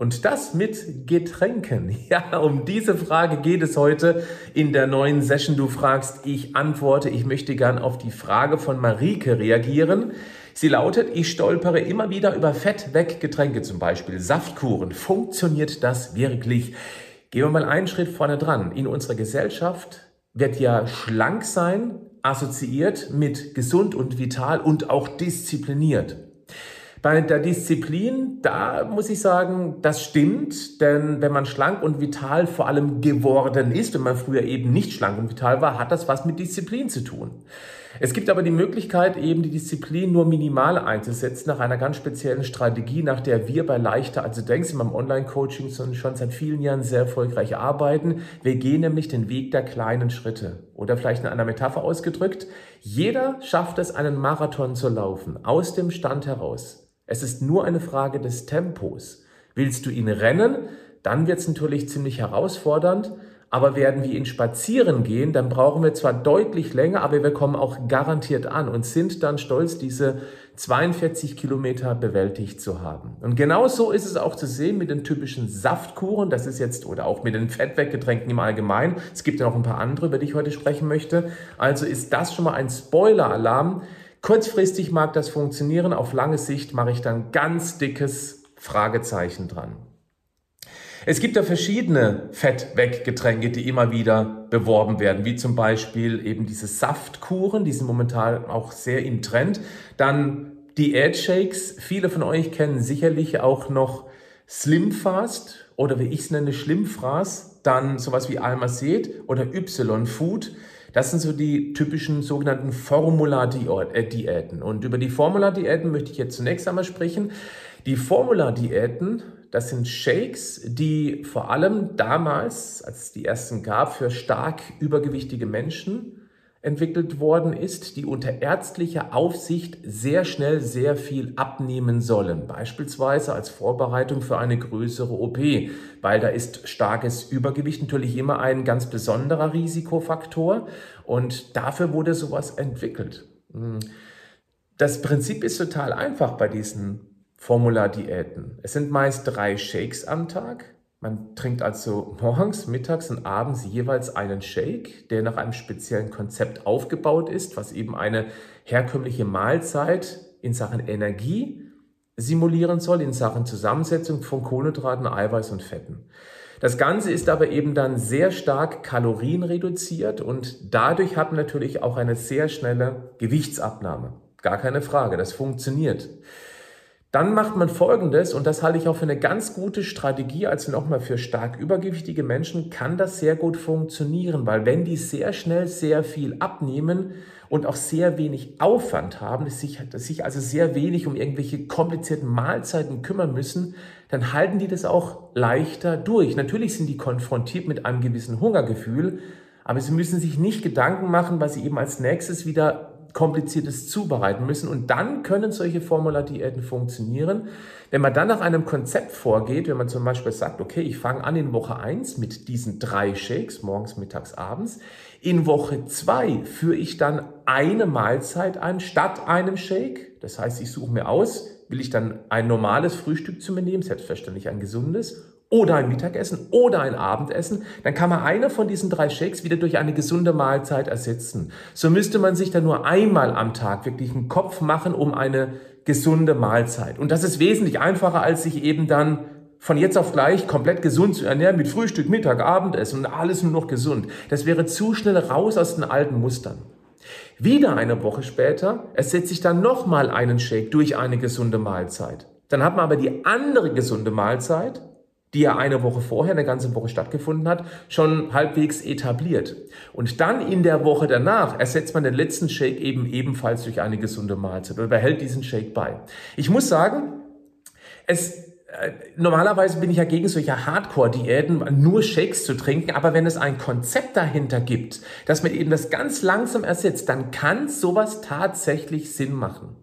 Und das mit Getränken. Ja, um diese Frage geht es heute in der neuen Session. Du fragst, ich antworte. Ich möchte gern auf die Frage von Marike reagieren. Sie lautet, ich stolpere immer wieder über Fettweggetränke, zum Beispiel Saftkuren. Funktioniert das wirklich? Gehen wir mal einen Schritt vorne dran. In unserer Gesellschaft wird ja schlank sein assoziiert mit gesund und vital und auch diszipliniert. Bei der Disziplin, da muss ich sagen, das stimmt, denn wenn man schlank und vital vor allem geworden ist, wenn man früher eben nicht schlank und vital war, hat das was mit Disziplin zu tun. Es gibt aber die Möglichkeit, eben die Disziplin nur minimal einzusetzen, nach einer ganz speziellen Strategie, nach der wir bei Leichter, also denkst in meinem Online-Coaching schon seit vielen Jahren sehr erfolgreich arbeiten. Wir gehen nämlich den Weg der kleinen Schritte. Oder vielleicht in einer Metapher ausgedrückt, jeder schafft es, einen Marathon zu laufen, aus dem Stand heraus. Es ist nur eine Frage des Tempos. Willst du ihn rennen, dann wird es natürlich ziemlich herausfordernd. Aber werden wir ihn spazieren gehen, dann brauchen wir zwar deutlich länger, aber wir kommen auch garantiert an und sind dann stolz, diese 42 Kilometer bewältigt zu haben. Und genau so ist es auch zu sehen mit den typischen Saftkuren. Das ist jetzt, oder auch mit den Fettweggetränken im Allgemeinen. Es gibt ja noch ein paar andere, über die ich heute sprechen möchte. Also ist das schon mal ein Spoiler-Alarm. Kurzfristig mag das funktionieren, auf lange Sicht mache ich dann ganz dickes Fragezeichen dran. Es gibt ja verschiedene Fettweggetränke, die immer wieder beworben werden, wie zum Beispiel eben diese Saftkuren, die sind momentan auch sehr im Trend. Dann Diät-Shakes, viele von euch kennen sicherlich auch noch Slim Fast oder wie ich es nenne, Schlimmfraß, dann sowas wie Almacet oder Y-Food. Das sind so die typischen sogenannten Formula-Diäten. Und über die Formula-Diäten möchte ich jetzt zunächst einmal sprechen. Die Formula-Diäten, das sind Shakes, die vor allem damals, als es die ersten gab, für stark übergewichtige Menschen entwickelt worden ist, die unter ärztlicher Aufsicht sehr schnell sehr viel abnehmen sollen, beispielsweise als Vorbereitung für eine größere OP, weil da ist starkes Übergewicht natürlich immer ein ganz besonderer Risikofaktor und dafür wurde sowas entwickelt. Hm. Das Prinzip ist total einfach bei diesen Formulardiäten. Es sind meist drei Shakes am Tag, man trinkt also morgens, mittags und abends jeweils einen Shake, der nach einem speziellen Konzept aufgebaut ist, was eben eine herkömmliche Mahlzeit in Sachen Energie simulieren soll, in Sachen Zusammensetzung von Kohlenhydraten, Eiweiß und Fetten. Das Ganze ist aber eben dann sehr stark kalorienreduziert und dadurch hat man natürlich auch eine sehr schnelle Gewichtsabnahme. Gar keine Frage, das funktioniert. Dann macht man Folgendes, und das halte ich auch für eine ganz gute Strategie, also nochmal für stark übergewichtige Menschen kann das sehr gut funktionieren, weil wenn die sehr schnell sehr viel abnehmen und auch sehr wenig Aufwand haben, sich, sich also sehr wenig um irgendwelche komplizierten Mahlzeiten kümmern müssen, dann halten die das auch leichter durch. Natürlich sind die konfrontiert mit einem gewissen Hungergefühl, aber sie müssen sich nicht Gedanken machen, was sie eben als nächstes wieder kompliziertes zubereiten müssen. Und dann können solche Formula-Diäten funktionieren. Wenn man dann nach einem Konzept vorgeht, wenn man zum Beispiel sagt, okay, ich fange an in Woche 1 mit diesen drei Shakes, morgens, mittags, abends. In Woche 2 führe ich dann eine Mahlzeit ein statt einem Shake. Das heißt, ich suche mir aus, will ich dann ein normales Frühstück zu mir nehmen, selbstverständlich ein gesundes, oder ein Mittagessen oder ein Abendessen, dann kann man eine von diesen drei Shakes wieder durch eine gesunde Mahlzeit ersetzen. So müsste man sich dann nur einmal am Tag wirklich einen Kopf machen um eine gesunde Mahlzeit. Und das ist wesentlich einfacher, als sich eben dann von jetzt auf gleich komplett gesund zu ernähren mit Frühstück, Mittag, Abendessen und alles nur noch gesund. Das wäre zu schnell raus aus den alten Mustern. Wieder eine Woche später ersetze ich dann nochmal einen Shake durch eine gesunde Mahlzeit. Dann hat man aber die andere gesunde Mahlzeit die ja eine Woche vorher, eine ganze Woche stattgefunden hat, schon halbwegs etabliert. Und dann in der Woche danach ersetzt man den letzten Shake eben ebenfalls durch eine gesunde Mahlzeit oder behält diesen Shake bei. Ich muss sagen, es äh, normalerweise bin ich ja gegen solche Hardcore-Diäten, nur Shakes zu trinken, aber wenn es ein Konzept dahinter gibt, dass man eben das ganz langsam ersetzt, dann kann sowas tatsächlich Sinn machen.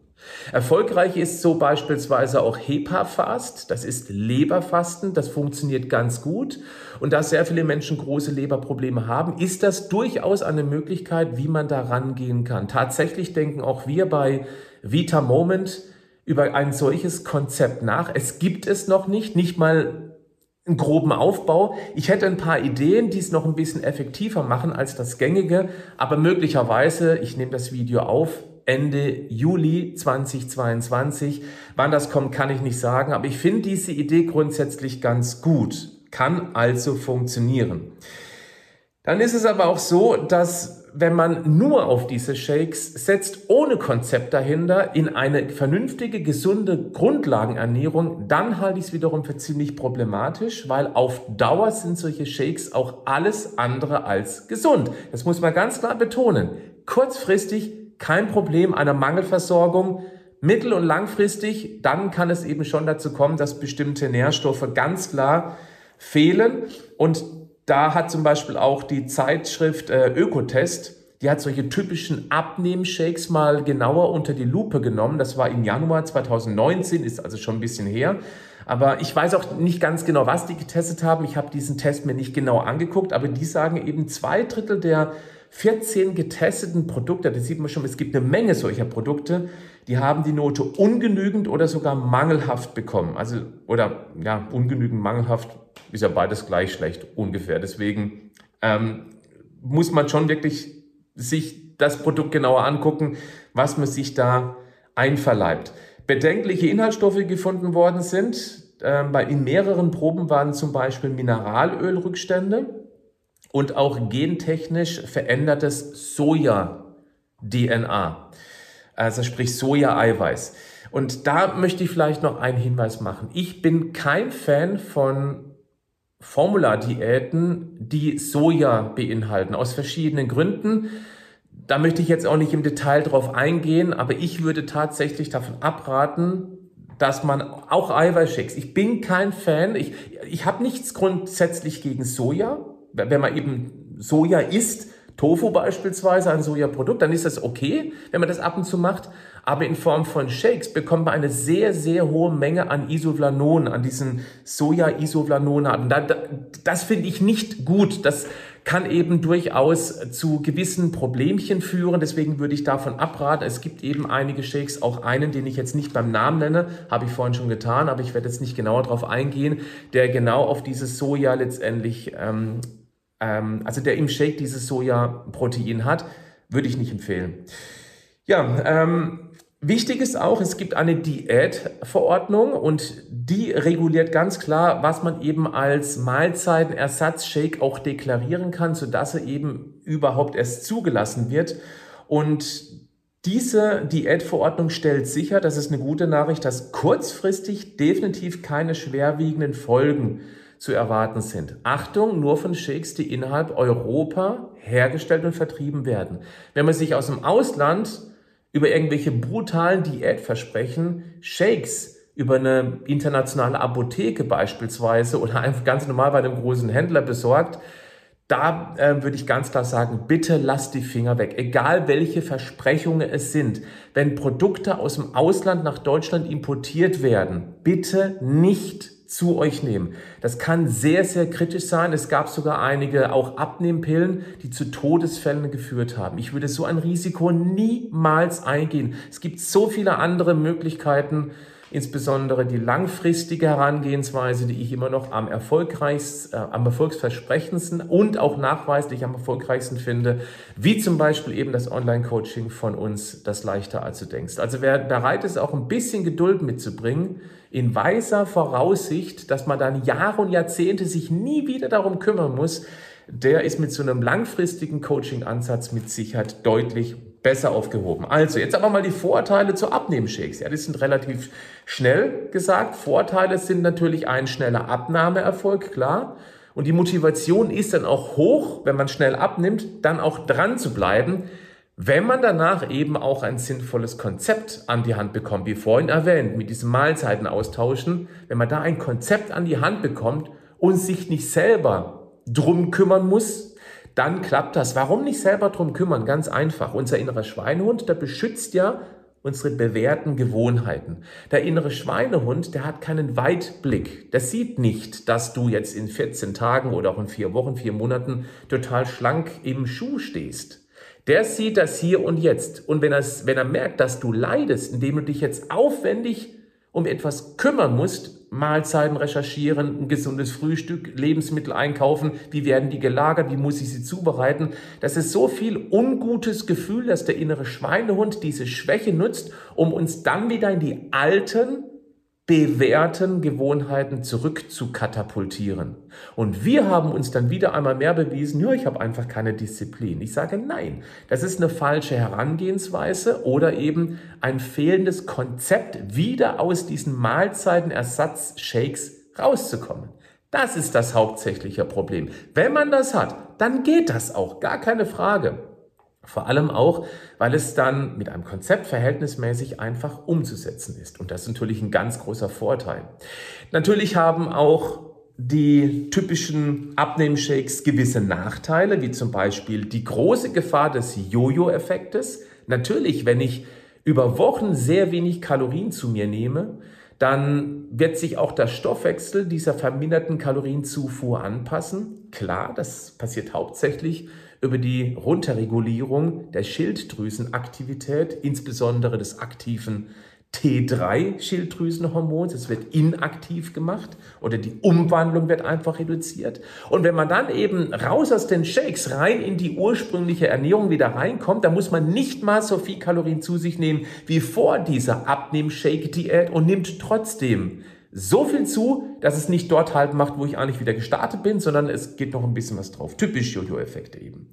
Erfolgreich ist so beispielsweise auch HEPA-Fast, das ist Leberfasten, das funktioniert ganz gut. Und da sehr viele Menschen große Leberprobleme haben, ist das durchaus eine Möglichkeit, wie man da rangehen kann. Tatsächlich denken auch wir bei Vita Moment, über ein solches Konzept nach. Es gibt es noch nicht, nicht mal einen groben Aufbau. Ich hätte ein paar Ideen, die es noch ein bisschen effektiver machen als das gängige, aber möglicherweise, ich nehme das Video auf, Ende Juli 2022. Wann das kommt, kann ich nicht sagen, aber ich finde diese Idee grundsätzlich ganz gut. Kann also funktionieren. Dann ist es aber auch so, dass wenn man nur auf diese Shakes setzt, ohne Konzept dahinter, in eine vernünftige, gesunde Grundlagenernährung, dann halte ich es wiederum für ziemlich problematisch, weil auf Dauer sind solche Shakes auch alles andere als gesund. Das muss man ganz klar betonen. Kurzfristig kein Problem einer Mangelversorgung. Mittel- und langfristig, dann kann es eben schon dazu kommen, dass bestimmte Nährstoffe ganz klar fehlen und da hat zum Beispiel auch die Zeitschrift äh, Ökotest, die hat solche typischen Abnehmshakes mal genauer unter die Lupe genommen. Das war im Januar 2019, ist also schon ein bisschen her. Aber ich weiß auch nicht ganz genau, was die getestet haben. Ich habe diesen Test mir nicht genau angeguckt, aber die sagen eben zwei Drittel der 14 getesteten Produkte, das sieht man schon, es gibt eine Menge solcher Produkte, die haben die Note ungenügend oder sogar mangelhaft bekommen. Also, oder ja, ungenügend, mangelhaft ist ja beides gleich schlecht ungefähr. Deswegen ähm, muss man schon wirklich sich das Produkt genauer angucken, was man sich da einverleibt. Bedenkliche Inhaltsstoffe gefunden worden sind. Ähm, bei in mehreren Proben waren zum Beispiel Mineralölrückstände und auch gentechnisch verändertes Soja-DNA, also sprich Soja-Eiweiß. Und da möchte ich vielleicht noch einen Hinweis machen. Ich bin kein Fan von Formula-Diäten, die Soja beinhalten, aus verschiedenen Gründen. Da möchte ich jetzt auch nicht im Detail drauf eingehen, aber ich würde tatsächlich davon abraten, dass man auch Eiweißshakes, ich bin kein Fan, ich, ich habe nichts grundsätzlich gegen Soja, wenn man eben Soja isst, Tofu beispielsweise, ein Sojaprodukt, dann ist das okay, wenn man das ab und zu macht. Aber in Form von Shakes bekommt man eine sehr, sehr hohe Menge an Isoflavonen, an diesen Soja-Isoflavonaten. Das finde ich nicht gut. Das kann eben durchaus zu gewissen Problemchen führen. Deswegen würde ich davon abraten. Es gibt eben einige Shakes, auch einen, den ich jetzt nicht beim Namen nenne, habe ich vorhin schon getan, aber ich werde jetzt nicht genauer darauf eingehen, der genau auf dieses Soja letztendlich ähm, ähm, also der im Shake dieses Sojaprotein hat, würde ich nicht empfehlen. Ja, ähm, Wichtig ist auch, es gibt eine Diätverordnung und die reguliert ganz klar, was man eben als Mahlzeitenersatzshake auch deklarieren kann, sodass er eben überhaupt erst zugelassen wird. Und diese Diätverordnung stellt sicher, das ist eine gute Nachricht, dass kurzfristig definitiv keine schwerwiegenden Folgen zu erwarten sind. Achtung, nur von Shakes, die innerhalb Europa hergestellt und vertrieben werden. Wenn man sich aus dem Ausland über irgendwelche brutalen Diätversprechen Shakes über eine internationale Apotheke beispielsweise oder einfach ganz normal bei einem großen Händler besorgt, da äh, würde ich ganz klar sagen, bitte lasst die Finger weg, egal welche Versprechungen es sind. Wenn Produkte aus dem Ausland nach Deutschland importiert werden, bitte nicht zu euch nehmen. Das kann sehr, sehr kritisch sein. Es gab sogar einige auch Abnehmpillen, die zu Todesfällen geführt haben. Ich würde so ein Risiko niemals eingehen. Es gibt so viele andere Möglichkeiten, insbesondere die langfristige Herangehensweise, die ich immer noch am erfolgreichsten, äh, am erfolgsversprechendsten und auch nachweislich am erfolgreichsten finde, wie zum Beispiel eben das Online-Coaching von uns, das leichter als du denkst. Also wer bereit ist, auch ein bisschen Geduld mitzubringen, in weiser Voraussicht, dass man dann Jahre und Jahrzehnte sich nie wieder darum kümmern muss, der ist mit so einem langfristigen Coaching-Ansatz mit Sicherheit deutlich besser aufgehoben. Also, jetzt aber mal die Vorteile zu Abnehmshakes. Ja, die sind relativ schnell gesagt. Vorteile sind natürlich ein schneller Abnahmeerfolg, klar. Und die Motivation ist dann auch hoch, wenn man schnell abnimmt, dann auch dran zu bleiben. Wenn man danach eben auch ein sinnvolles Konzept an die Hand bekommt, wie vorhin erwähnt, mit diesen Mahlzeiten austauschen, wenn man da ein Konzept an die Hand bekommt und sich nicht selber drum kümmern muss, dann klappt das. Warum nicht selber drum kümmern? Ganz einfach. Unser innerer Schweinehund, der beschützt ja unsere bewährten Gewohnheiten. Der innere Schweinehund, der hat keinen Weitblick. Der sieht nicht, dass du jetzt in 14 Tagen oder auch in vier Wochen, vier Monaten total schlank im Schuh stehst. Der sieht das hier und jetzt. Und wenn, wenn er merkt, dass du leidest, indem du dich jetzt aufwendig um etwas kümmern musst, Mahlzeiten recherchieren, ein gesundes Frühstück, Lebensmittel einkaufen, wie werden die gelagert, wie muss ich sie zubereiten. Das ist so viel ungutes Gefühl, dass der innere Schweinehund diese Schwäche nutzt, um uns dann wieder in die alten, bewährten Gewohnheiten zurück zu katapultieren. Und wir haben uns dann wieder einmal mehr bewiesen, ja, ich habe einfach keine Disziplin. Ich sage nein, das ist eine falsche Herangehensweise oder eben ein fehlendes Konzept, wieder aus diesen Mahlzeitenersatz-Shakes rauszukommen. Das ist das hauptsächliche Problem. Wenn man das hat, dann geht das auch, gar keine Frage. Vor allem auch, weil es dann mit einem Konzept verhältnismäßig einfach umzusetzen ist. Und das ist natürlich ein ganz großer Vorteil. Natürlich haben auch die typischen Abnehmshakes gewisse Nachteile, wie zum Beispiel die große Gefahr des Jojo-Effektes. Natürlich, wenn ich über Wochen sehr wenig Kalorien zu mir nehme, dann wird sich auch der Stoffwechsel dieser verminderten Kalorienzufuhr anpassen. Klar, das passiert hauptsächlich über die Runterregulierung der Schilddrüsenaktivität, insbesondere des aktiven T3-Schilddrüsenhormons. Es wird inaktiv gemacht oder die Umwandlung wird einfach reduziert. Und wenn man dann eben raus aus den Shakes rein in die ursprüngliche Ernährung wieder reinkommt, dann muss man nicht mal so viel Kalorien zu sich nehmen wie vor dieser Abnehm-Shake-Diät und nimmt trotzdem so viel zu, dass es nicht dort halt macht, wo ich eigentlich wieder gestartet bin, sondern es geht noch ein bisschen was drauf. Typisch Jojo-Effekte eben.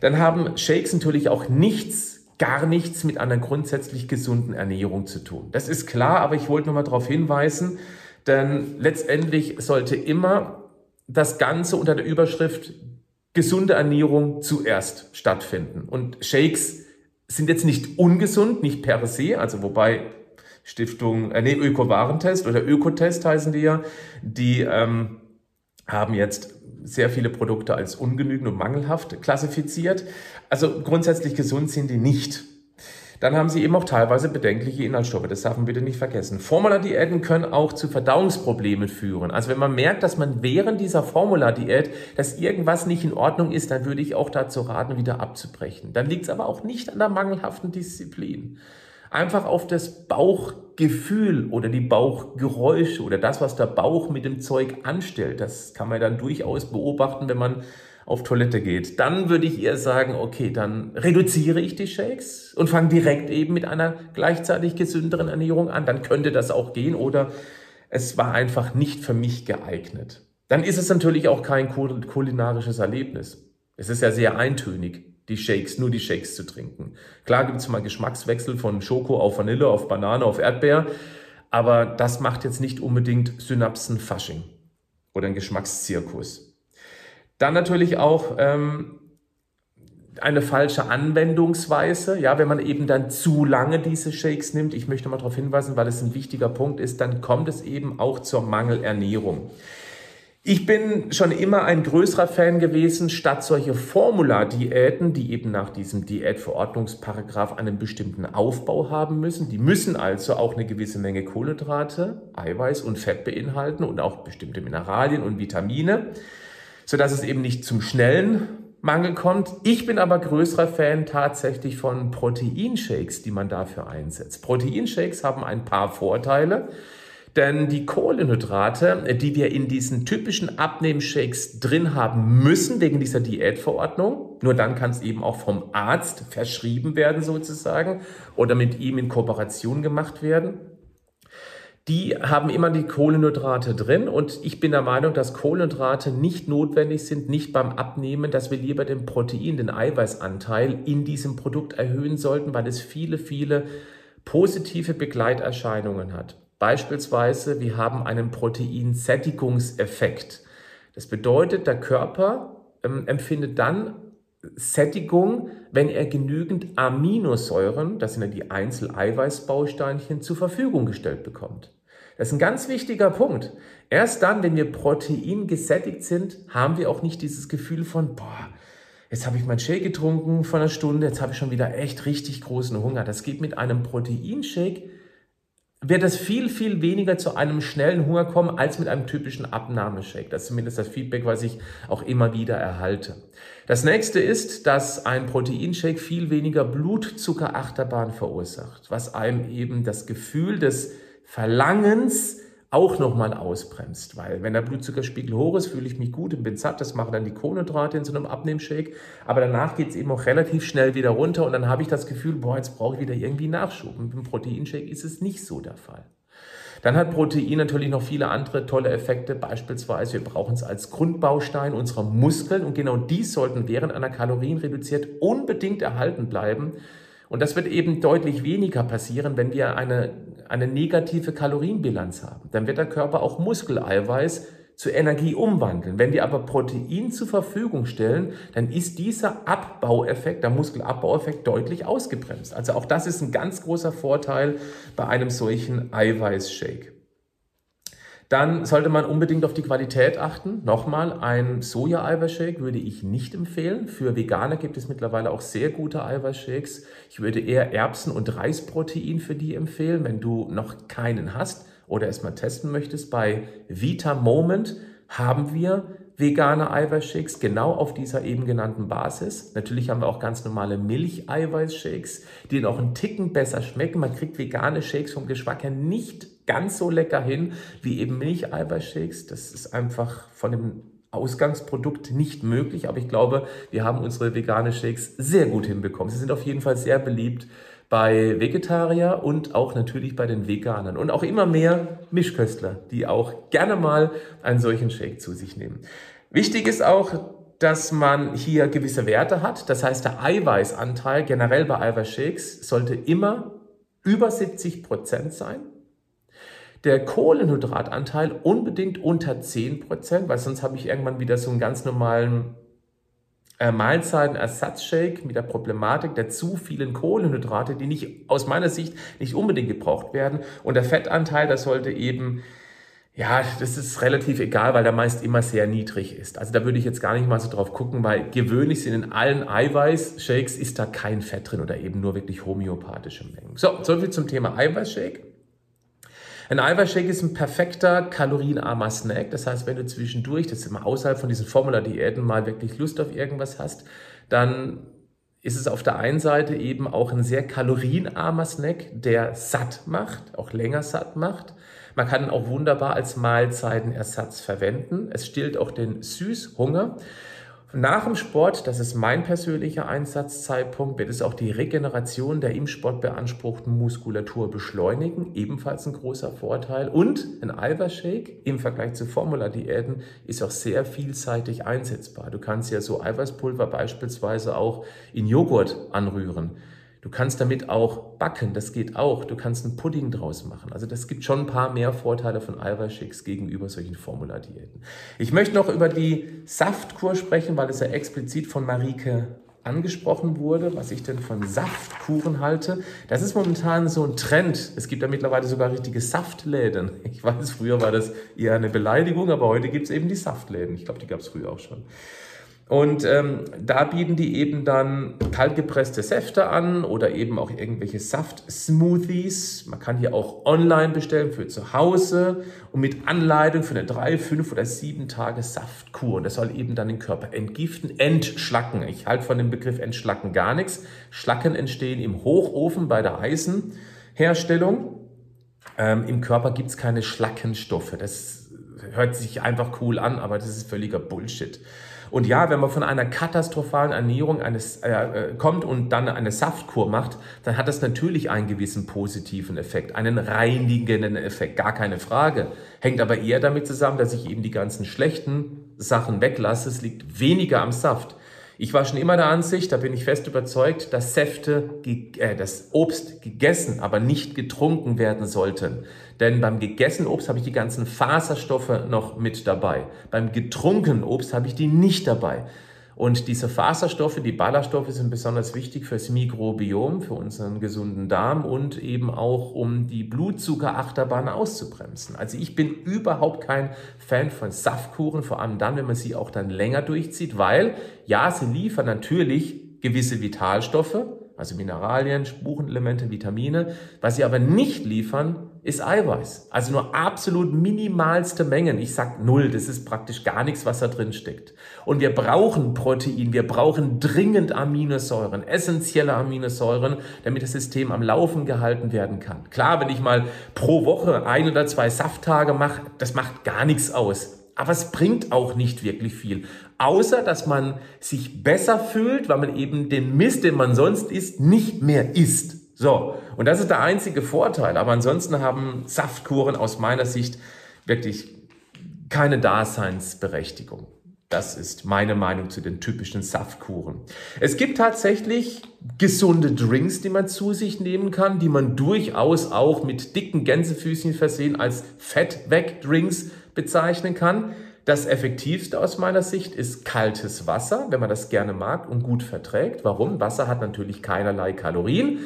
Dann haben Shakes natürlich auch nichts, gar nichts mit einer grundsätzlich gesunden Ernährung zu tun. Das ist klar, aber ich wollte nochmal darauf hinweisen, denn letztendlich sollte immer das Ganze unter der Überschrift gesunde Ernährung zuerst stattfinden. Und Shakes sind jetzt nicht ungesund, nicht per se, also wobei Stiftung, äh, nee, Öko-Warentest oder Ökotest heißen die ja, die ähm, haben jetzt sehr viele Produkte als ungenügend und mangelhaft klassifiziert. Also grundsätzlich gesund sind die nicht. Dann haben sie eben auch teilweise bedenkliche Inhaltsstoffe. Das darf man bitte nicht vergessen. Formula-Diäten können auch zu Verdauungsproblemen führen. Also wenn man merkt, dass man während dieser Formula-Diät, dass irgendwas nicht in Ordnung ist, dann würde ich auch dazu raten, wieder abzubrechen. Dann liegt es aber auch nicht an der mangelhaften Disziplin einfach auf das Bauchgefühl oder die Bauchgeräusche oder das, was der Bauch mit dem Zeug anstellt. Das kann man dann durchaus beobachten, wenn man auf Toilette geht. Dann würde ich eher sagen, okay, dann reduziere ich die Shakes und fange direkt eben mit einer gleichzeitig gesünderen Ernährung an. Dann könnte das auch gehen oder es war einfach nicht für mich geeignet. Dann ist es natürlich auch kein kulinarisches Erlebnis. Es ist ja sehr eintönig die Shakes, nur die Shakes zu trinken. Klar gibt es mal Geschmackswechsel von Schoko auf Vanille, auf Banane, auf Erdbeer, aber das macht jetzt nicht unbedingt Synapsenfasching oder ein Geschmackszirkus. Dann natürlich auch ähm, eine falsche Anwendungsweise. Ja, wenn man eben dann zu lange diese Shakes nimmt, ich möchte mal darauf hinweisen, weil es ein wichtiger Punkt ist, dann kommt es eben auch zur Mangelernährung. Ich bin schon immer ein größerer Fan gewesen, statt solche Formula-Diäten, die eben nach diesem Diätverordnungsparagraph einen bestimmten Aufbau haben müssen. Die müssen also auch eine gewisse Menge Kohlenhydrate, Eiweiß und Fett beinhalten und auch bestimmte Mineralien und Vitamine, sodass es eben nicht zum schnellen Mangel kommt. Ich bin aber größerer Fan tatsächlich von Proteinshakes, die man dafür einsetzt. Proteinshakes haben ein paar Vorteile. Denn die Kohlenhydrate, die wir in diesen typischen Abnehmshakes drin haben müssen, wegen dieser Diätverordnung, nur dann kann es eben auch vom Arzt verschrieben werden sozusagen oder mit ihm in Kooperation gemacht werden. Die haben immer die Kohlenhydrate drin und ich bin der Meinung, dass Kohlenhydrate nicht notwendig sind, nicht beim Abnehmen, dass wir lieber den Protein, den Eiweißanteil in diesem Produkt erhöhen sollten, weil es viele, viele positive Begleiterscheinungen hat. Beispielsweise, wir haben einen Proteinsättigungseffekt. Das bedeutet, der Körper ähm, empfindet dann Sättigung, wenn er genügend Aminosäuren, das sind ja die Einzeleiweißbausteinchen, zur Verfügung gestellt bekommt. Das ist ein ganz wichtiger Punkt. Erst dann, wenn wir Protein gesättigt sind, haben wir auch nicht dieses Gefühl von, boah, jetzt habe ich mein Shake getrunken vor einer Stunde, jetzt habe ich schon wieder echt richtig großen Hunger. Das geht mit einem Proteinshake wird es viel, viel weniger zu einem schnellen Hunger kommen als mit einem typischen Abnahmeshake. Das ist zumindest das Feedback, was ich auch immer wieder erhalte. Das nächste ist, dass ein Proteinshake viel weniger Blutzuckerachterbahn verursacht, was einem eben das Gefühl des Verlangens auch nochmal ausbremst. Weil wenn der Blutzuckerspiegel hoch ist, fühle ich mich gut und bin satt. Das machen dann die Kohlenhydrate in so einem Abnehmshake. Aber danach geht es eben auch relativ schnell wieder runter und dann habe ich das Gefühl, boah, jetzt brauche ich wieder irgendwie Nachschub. Und beim Proteinshake ist es nicht so der Fall. Dann hat Protein natürlich noch viele andere tolle Effekte. Beispielsweise, wir brauchen es als Grundbaustein unserer Muskeln und genau dies sollten während einer Kalorienreduziert unbedingt erhalten bleiben. Und das wird eben deutlich weniger passieren, wenn wir eine, eine negative Kalorienbilanz haben. Dann wird der Körper auch Muskeleiweiß zu Energie umwandeln. Wenn wir aber Protein zur Verfügung stellen, dann ist dieser Abbaueffekt, der Muskelabbaueffekt deutlich ausgebremst. Also auch das ist ein ganz großer Vorteil bei einem solchen Eiweißshake. Dann sollte man unbedingt auf die Qualität achten. Nochmal, ein Soja-Eiweißshake würde ich nicht empfehlen. Für Veganer gibt es mittlerweile auch sehr gute Eiweißshakes. Ich würde eher Erbsen- und Reisprotein für die empfehlen, wenn du noch keinen hast oder es mal testen möchtest. Bei Vita Moment haben wir vegane Eiweißshakes genau auf dieser eben genannten Basis. Natürlich haben wir auch ganz normale Milch-Eiweißshakes, die auch einen Ticken besser schmecken. Man kriegt vegane Shakes vom Geschmack her nicht ganz so lecker hin wie eben Milcheiweißshakes. Das ist einfach von dem Ausgangsprodukt nicht möglich, aber ich glaube, wir haben unsere vegane Shakes sehr gut hinbekommen. Sie sind auf jeden Fall sehr beliebt bei Vegetarier und auch natürlich bei den Veganern und auch immer mehr Mischköstler, die auch gerne mal einen solchen Shake zu sich nehmen. Wichtig ist auch, dass man hier gewisse Werte hat. Das heißt, der Eiweißanteil generell bei Eiweißshakes sollte immer über 70 Prozent sein. Der Kohlenhydratanteil unbedingt unter 10%, weil sonst habe ich irgendwann wieder so einen ganz normalen äh, Mahlzeitenersatzshake mit der Problematik der zu vielen Kohlenhydrate, die nicht aus meiner Sicht nicht unbedingt gebraucht werden. Und der Fettanteil, das sollte eben ja, das ist relativ egal, weil der meist immer sehr niedrig ist. Also da würde ich jetzt gar nicht mal so drauf gucken, weil gewöhnlich sind in allen Eiweißshakes ist da kein Fett drin oder eben nur wirklich homöopathische Mengen. So, soviel zum Thema Eiweißshake. Ein Eiweißshake ist ein perfekter kalorienarmer Snack. Das heißt, wenn du zwischendurch, das ist immer außerhalb von diesen Formula-Diäten, mal wirklich Lust auf irgendwas hast, dann ist es auf der einen Seite eben auch ein sehr kalorienarmer Snack, der satt macht, auch länger satt macht. Man kann ihn auch wunderbar als Mahlzeitenersatz verwenden. Es stillt auch den Süßhunger. Nach dem Sport, das ist mein persönlicher Einsatzzeitpunkt, wird es auch die Regeneration der im Sport beanspruchten Muskulatur beschleunigen. Ebenfalls ein großer Vorteil. Und ein Eiweißshake im Vergleich zu Formula-Diäten ist auch sehr vielseitig einsetzbar. Du kannst ja so Eiweißpulver beispielsweise auch in Joghurt anrühren. Du kannst damit auch backen, das geht auch. Du kannst einen Pudding draus machen. Also das gibt schon ein paar mehr Vorteile von Eiweißshakes gegenüber solchen Formuladiäten. Ich möchte noch über die Saftkur sprechen, weil es ja explizit von Marike angesprochen wurde, was ich denn von Saftkuren halte. Das ist momentan so ein Trend. Es gibt ja mittlerweile sogar richtige Saftläden. Ich weiß, früher war das eher eine Beleidigung, aber heute gibt es eben die Saftläden. Ich glaube, die gab es früher auch schon. Und ähm, da bieten die eben dann kaltgepresste Säfte an oder eben auch irgendwelche Saft-Smoothies. Man kann hier auch online bestellen für zu Hause und mit Anleitung für eine drei, fünf oder sieben Tage Saftkur. Und das soll eben dann den Körper entgiften, entschlacken. Ich halte von dem Begriff entschlacken gar nichts. Schlacken entstehen im Hochofen bei der Eisenherstellung. Ähm, Im Körper gibt es keine Schlackenstoffe. Das hört sich einfach cool an, aber das ist völliger Bullshit. Und ja, wenn man von einer katastrophalen Ernährung eines, äh, äh, kommt und dann eine Saftkur macht, dann hat das natürlich einen gewissen positiven Effekt, einen reinigenden Effekt, gar keine Frage. Hängt aber eher damit zusammen, dass ich eben die ganzen schlechten Sachen weglasse. Es liegt weniger am Saft. Ich war schon immer der Ansicht, da bin ich fest überzeugt, dass Säfte, äh, das Obst gegessen, aber nicht getrunken werden sollten. Denn beim gegessenen Obst habe ich die ganzen Faserstoffe noch mit dabei. Beim getrunkenen Obst habe ich die nicht dabei. Und diese Faserstoffe, die Ballaststoffe sind besonders wichtig fürs Mikrobiom, für unseren gesunden Darm und eben auch, um die Blutzuckerachterbahn auszubremsen. Also ich bin überhaupt kein Fan von Saftkuren, vor allem dann, wenn man sie auch dann länger durchzieht, weil ja, sie liefern natürlich gewisse Vitalstoffe, also Mineralien, Spurenelemente, Vitamine. Was sie aber nicht liefern, ist Eiweiß. Also nur absolut minimalste Mengen. Ich sag null, das ist praktisch gar nichts, was da drin steckt. Und wir brauchen Protein, wir brauchen dringend Aminosäuren, essentielle Aminosäuren, damit das System am Laufen gehalten werden kann. Klar, wenn ich mal pro Woche ein oder zwei Safttage mache, das macht gar nichts aus. Aber es bringt auch nicht wirklich viel. Außer, dass man sich besser fühlt, weil man eben den Mist, den man sonst isst, nicht mehr isst. So. Und das ist der einzige Vorteil. Aber ansonsten haben Saftkuren aus meiner Sicht wirklich keine Daseinsberechtigung. Das ist meine Meinung zu den typischen Saftkuren. Es gibt tatsächlich gesunde Drinks, die man zu sich nehmen kann, die man durchaus auch mit dicken Gänsefüßchen versehen als Fettweg-Drinks bezeichnen kann. Das effektivste aus meiner Sicht ist kaltes Wasser, wenn man das gerne mag und gut verträgt. Warum? Wasser hat natürlich keinerlei Kalorien.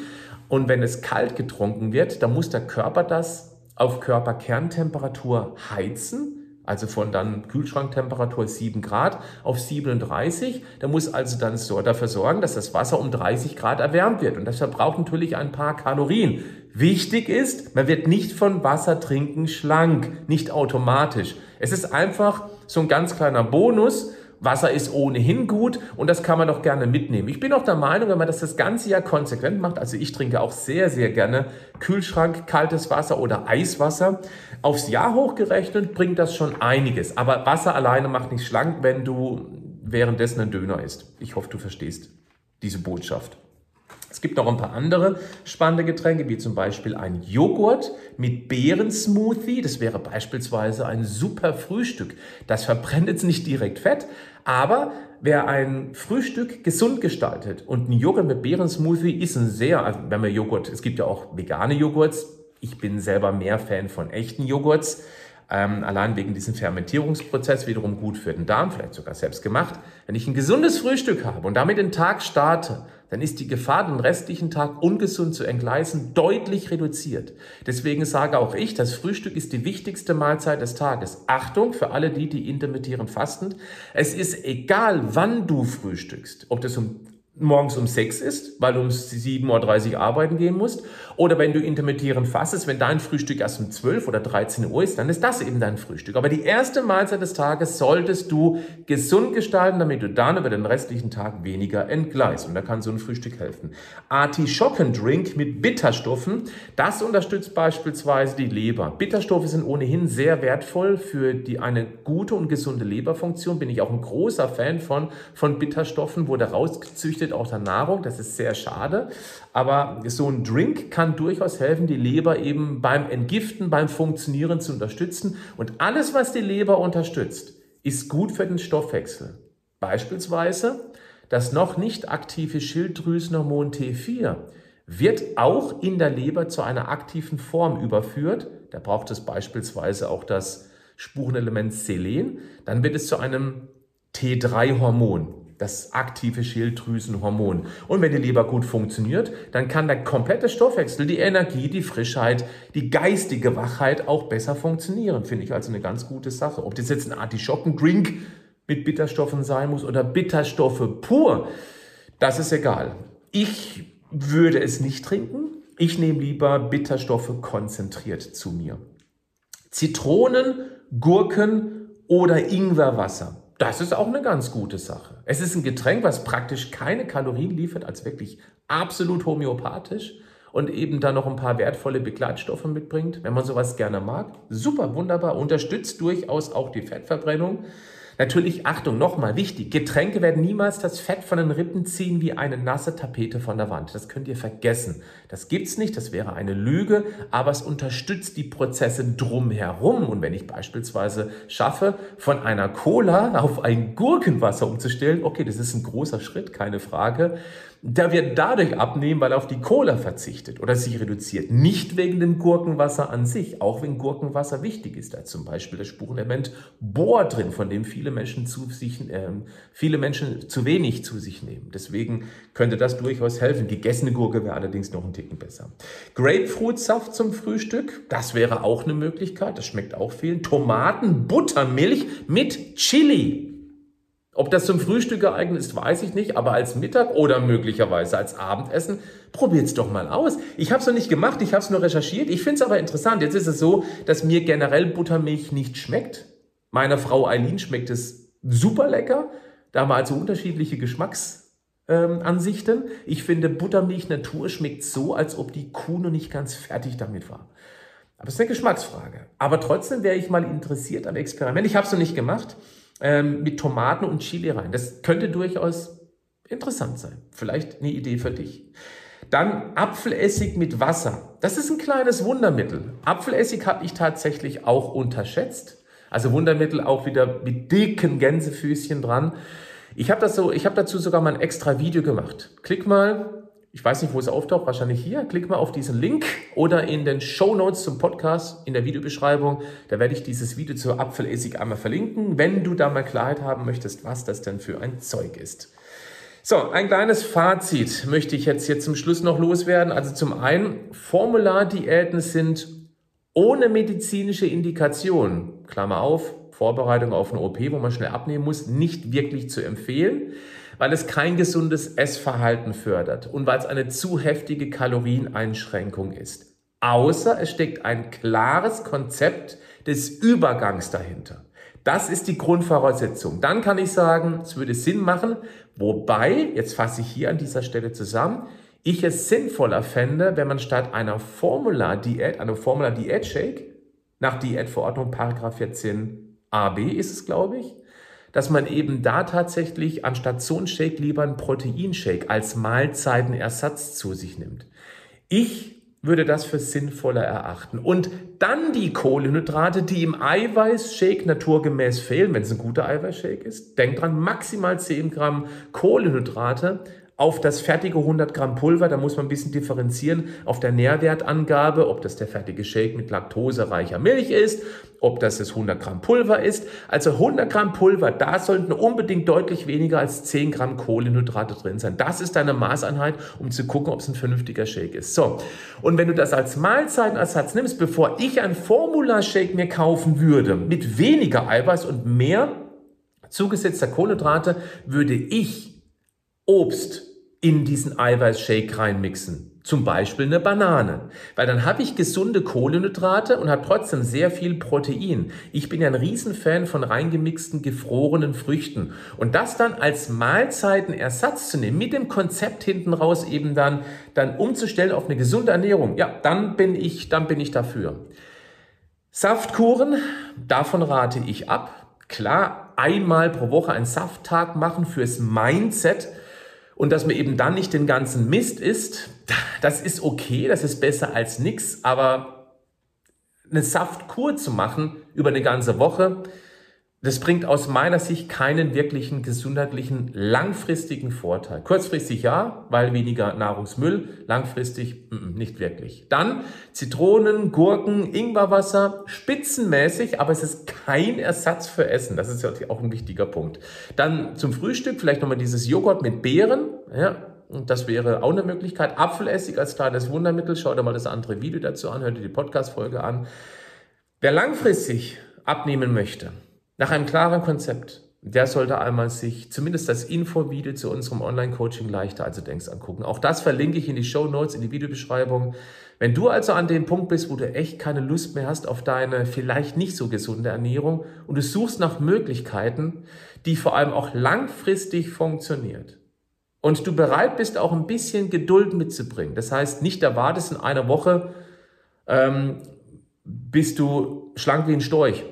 Und wenn es kalt getrunken wird, dann muss der Körper das auf Körperkerntemperatur heizen also von dann Kühlschranktemperatur 7 Grad auf 37. Da muss also dann so dafür sorgen, dass das Wasser um 30 Grad erwärmt wird. Und das verbraucht natürlich ein paar Kalorien. Wichtig ist, man wird nicht von Wasser trinken schlank, nicht automatisch. Es ist einfach so ein ganz kleiner Bonus, Wasser ist ohnehin gut und das kann man doch gerne mitnehmen. Ich bin auch der Meinung, wenn man das das ganze Jahr konsequent macht, also ich trinke auch sehr, sehr gerne Kühlschrank, kaltes Wasser oder Eiswasser, aufs Jahr hochgerechnet bringt das schon einiges. Aber Wasser alleine macht nicht schlank, wenn du währenddessen einen Döner isst. Ich hoffe, du verstehst diese Botschaft. Es gibt noch ein paar andere spannende Getränke, wie zum Beispiel ein Joghurt mit Beerensmoothie. Das wäre beispielsweise ein super Frühstück. Das verbrennt jetzt nicht direkt Fett, aber wer ein Frühstück gesund gestaltet und ein Joghurt mit Beerensmoothie ist ein sehr, also wenn man Joghurt, es gibt ja auch vegane Joghurts. Ich bin selber mehr Fan von echten Joghurts. Ähm, allein wegen diesem Fermentierungsprozess wiederum gut für den Darm, vielleicht sogar selbst gemacht. Wenn ich ein gesundes Frühstück habe und damit den Tag starte, dann ist die Gefahr, den restlichen Tag ungesund zu entgleisen, deutlich reduziert. Deswegen sage auch ich, das Frühstück ist die wichtigste Mahlzeit des Tages. Achtung für alle die, die intermittieren fastend. Es ist egal, wann du frühstückst, ob das um morgens um sechs ist, weil du um 7.30 Uhr arbeiten gehen musst. Oder wenn du intermittierend fastest, wenn dein Frühstück erst um 12 oder 13 Uhr ist, dann ist das eben dein Frühstück. Aber die erste Mahlzeit des Tages solltest du gesund gestalten, damit du dann über den restlichen Tag weniger entgleist. Und da kann so ein Frühstück helfen. Artischockendrink mit Bitterstoffen, das unterstützt beispielsweise die Leber. Bitterstoffe sind ohnehin sehr wertvoll für die, eine gute und gesunde Leberfunktion. Bin ich auch ein großer Fan von, von Bitterstoffen, wurde rausgezüchtet auch der Nahrung. Das ist sehr schade. Aber so ein Drink kann durchaus helfen, die Leber eben beim Entgiften, beim Funktionieren zu unterstützen. Und alles, was die Leber unterstützt, ist gut für den Stoffwechsel. Beispielsweise das noch nicht aktive Schilddrüsenhormon T4 wird auch in der Leber zu einer aktiven Form überführt. Da braucht es beispielsweise auch das Spurenelement Selen. Dann wird es zu einem T3-Hormon das aktive Schilddrüsenhormon. Und wenn die Leber gut funktioniert, dann kann der komplette Stoffwechsel, die Energie, die Frischheit, die geistige Wachheit auch besser funktionieren. Finde ich also eine ganz gute Sache. Ob das jetzt ein Artischockendrink mit Bitterstoffen sein muss oder Bitterstoffe pur, das ist egal. Ich würde es nicht trinken. Ich nehme lieber Bitterstoffe konzentriert zu mir. Zitronen, Gurken oder Ingwerwasser das ist auch eine ganz gute Sache. Es ist ein Getränk, was praktisch keine Kalorien liefert, als wirklich absolut homöopathisch und eben dann noch ein paar wertvolle Begleitstoffe mitbringt. Wenn man sowas gerne mag, super, wunderbar, unterstützt durchaus auch die Fettverbrennung. Natürlich, Achtung, nochmal wichtig, Getränke werden niemals das Fett von den Rippen ziehen wie eine nasse Tapete von der Wand. Das könnt ihr vergessen. Das gibt's nicht, das wäre eine Lüge, aber es unterstützt die Prozesse drumherum. Und wenn ich beispielsweise schaffe, von einer Cola auf ein Gurkenwasser umzustellen, okay, das ist ein großer Schritt, keine Frage der wird dadurch abnehmen, weil er auf die Cola verzichtet oder sich reduziert. Nicht wegen dem Gurkenwasser an sich, auch wenn Gurkenwasser wichtig ist. Da ist zum Beispiel das Spurenelement Bohr drin, von dem viele Menschen zu sich, äh, viele Menschen zu wenig zu sich nehmen. Deswegen könnte das durchaus helfen. Die gessene Gurke wäre allerdings noch ein Ticken besser. Grapefruitsaft zum Frühstück, das wäre auch eine Möglichkeit. Das schmeckt auch vielen. Tomaten, Buttermilch mit Chili. Ob das zum Frühstück geeignet ist, weiß ich nicht, aber als Mittag oder möglicherweise als Abendessen, probiert's doch mal aus. Ich habe es noch nicht gemacht, ich habe es nur recherchiert. Ich finde es aber interessant. Jetzt ist es so, dass mir generell Buttermilch nicht schmeckt. Meiner Frau Eileen schmeckt es super lecker. Da haben wir also unterschiedliche Geschmacksansichten. Ähm, ich finde, Buttermilch Natur schmeckt so, als ob die Kuh noch nicht ganz fertig damit war. Aber es ist eine Geschmacksfrage. Aber trotzdem wäre ich mal interessiert am Experiment. Ich habe es noch nicht gemacht ähm, mit Tomaten und Chili rein. Das könnte durchaus interessant sein. Vielleicht eine Idee für dich. Dann Apfelessig mit Wasser. Das ist ein kleines Wundermittel. Apfelessig habe ich tatsächlich auch unterschätzt. Also Wundermittel auch wieder mit dicken Gänsefüßchen dran. Ich habe so, ich habe dazu sogar mal ein extra Video gemacht. Klick mal ich weiß nicht, wo es auftaucht, wahrscheinlich hier. Klick mal auf diesen Link oder in den Show Notes zum Podcast in der Videobeschreibung. Da werde ich dieses Video zur Apfelessig einmal verlinken, wenn du da mal Klarheit haben möchtest, was das denn für ein Zeug ist. So, ein kleines Fazit möchte ich jetzt hier zum Schluss noch loswerden. Also zum einen, Formulardiäten sind ohne medizinische Indikation, Klammer auf, Vorbereitung auf eine OP, wo man schnell abnehmen muss, nicht wirklich zu empfehlen weil es kein gesundes Essverhalten fördert und weil es eine zu heftige Kalorieneinschränkung ist. Außer es steckt ein klares Konzept des Übergangs dahinter. Das ist die Grundvoraussetzung. Dann kann ich sagen, es würde Sinn machen, wobei, jetzt fasse ich hier an dieser Stelle zusammen, ich es sinnvoller fände, wenn man statt einer Formula-Diät, einer Formula-Diät-Shake, nach Diätverordnung Paragraph 14 AB ist es, glaube ich, dass man eben da tatsächlich anstatt so ein Shake lieber einen Proteinshake als Mahlzeitenersatz zu sich nimmt. Ich würde das für sinnvoller erachten. Und dann die Kohlenhydrate, die im Eiweißshake naturgemäß fehlen, wenn es ein guter Eiweißshake ist. Denkt dran, maximal 10 Gramm Kohlenhydrate auf das fertige 100 Gramm Pulver, da muss man ein bisschen differenzieren auf der Nährwertangabe, ob das der fertige Shake mit laktosereicher Milch ist, ob das das 100 Gramm Pulver ist. Also 100 Gramm Pulver, da sollten unbedingt deutlich weniger als 10 Gramm Kohlenhydrate drin sein. Das ist deine Maßeinheit, um zu gucken, ob es ein vernünftiger Shake ist. So, und wenn du das als Mahlzeitenersatz nimmst, bevor ich ein Formula-Shake mir kaufen würde, mit weniger Eiweiß und mehr zugesetzter Kohlenhydrate, würde ich Obst in diesen Eiweißshake reinmixen. Zum Beispiel eine Banane. Weil dann habe ich gesunde Kohlenhydrate und habe trotzdem sehr viel Protein. Ich bin ja ein Riesenfan von reingemixten, gefrorenen Früchten. Und das dann als Mahlzeitenersatz zu nehmen, mit dem Konzept hinten raus eben dann, dann umzustellen auf eine gesunde Ernährung. Ja, dann bin ich, dann bin ich dafür. Saftkuren, davon rate ich ab. Klar, einmal pro Woche einen Safttag machen fürs Mindset und dass man eben dann nicht den ganzen Mist isst, das ist okay, das ist besser als nichts, aber eine Saftkur zu machen über eine ganze Woche, das bringt aus meiner Sicht keinen wirklichen gesundheitlichen langfristigen Vorteil. Kurzfristig ja, weil weniger Nahrungsmüll, langfristig nicht wirklich. Dann Zitronen, Gurken, Ingwerwasser, spitzenmäßig, aber es ist kein Ersatz für Essen. Das ist ja auch ein wichtiger Punkt. Dann zum Frühstück vielleicht nochmal dieses Joghurt mit Beeren. Ja, und das wäre auch eine Möglichkeit. Apfelessig als kleines Wundermittel. Schau dir mal das andere Video dazu an, hör dir die Podcast-Folge an. Wer langfristig abnehmen möchte, nach einem klaren Konzept, der sollte einmal sich zumindest das Infovideo zu unserem Online-Coaching leichter als du denkst angucken. Auch das verlinke ich in die Show Notes, in die Videobeschreibung. Wenn du also an dem Punkt bist, wo du echt keine Lust mehr hast auf deine vielleicht nicht so gesunde Ernährung und du suchst nach Möglichkeiten, die vor allem auch langfristig funktioniert und du bereit bist, auch ein bisschen Geduld mitzubringen. Das heißt, nicht erwartest in einer Woche, ähm, bist du schlank wie ein Storch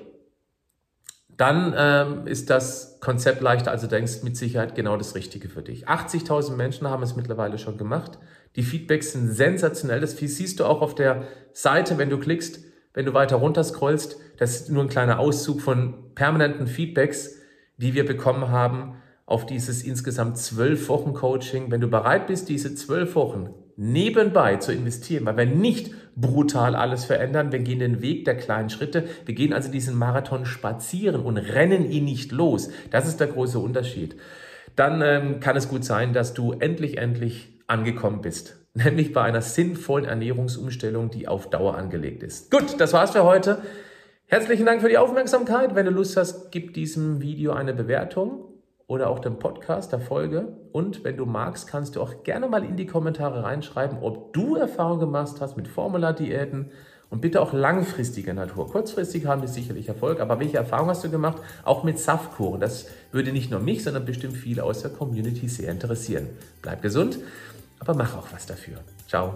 dann ähm, ist das Konzept leichter, also denkst mit Sicherheit genau das Richtige für dich. 80.000 Menschen haben es mittlerweile schon gemacht. Die Feedbacks sind sensationell. Das siehst du auch auf der Seite, wenn du klickst, wenn du weiter runter scrollst. Das ist nur ein kleiner Auszug von permanenten Feedbacks, die wir bekommen haben. auf dieses insgesamt zwölf Wochen Coaching, wenn du bereit bist, diese zwölf Wochen nebenbei zu investieren, weil wir nicht brutal alles verändern, wir gehen den Weg der kleinen Schritte, wir gehen also diesen Marathon spazieren und rennen ihn nicht los. Das ist der große Unterschied. Dann ähm, kann es gut sein, dass du endlich, endlich angekommen bist. Nämlich bei einer sinnvollen Ernährungsumstellung, die auf Dauer angelegt ist. Gut, das war's für heute. Herzlichen Dank für die Aufmerksamkeit. Wenn du Lust hast, gib diesem Video eine Bewertung oder auch dem Podcast der Folge. Und wenn du magst, kannst du auch gerne mal in die Kommentare reinschreiben, ob du Erfahrung gemacht hast mit Formula-Diäten und bitte auch langfristiger Natur. Kurzfristig haben wir sicherlich Erfolg, aber welche Erfahrung hast du gemacht? Auch mit Saftkuren. Das würde nicht nur mich, sondern bestimmt viele aus der Community sehr interessieren. Bleib gesund, aber mach auch was dafür. Ciao.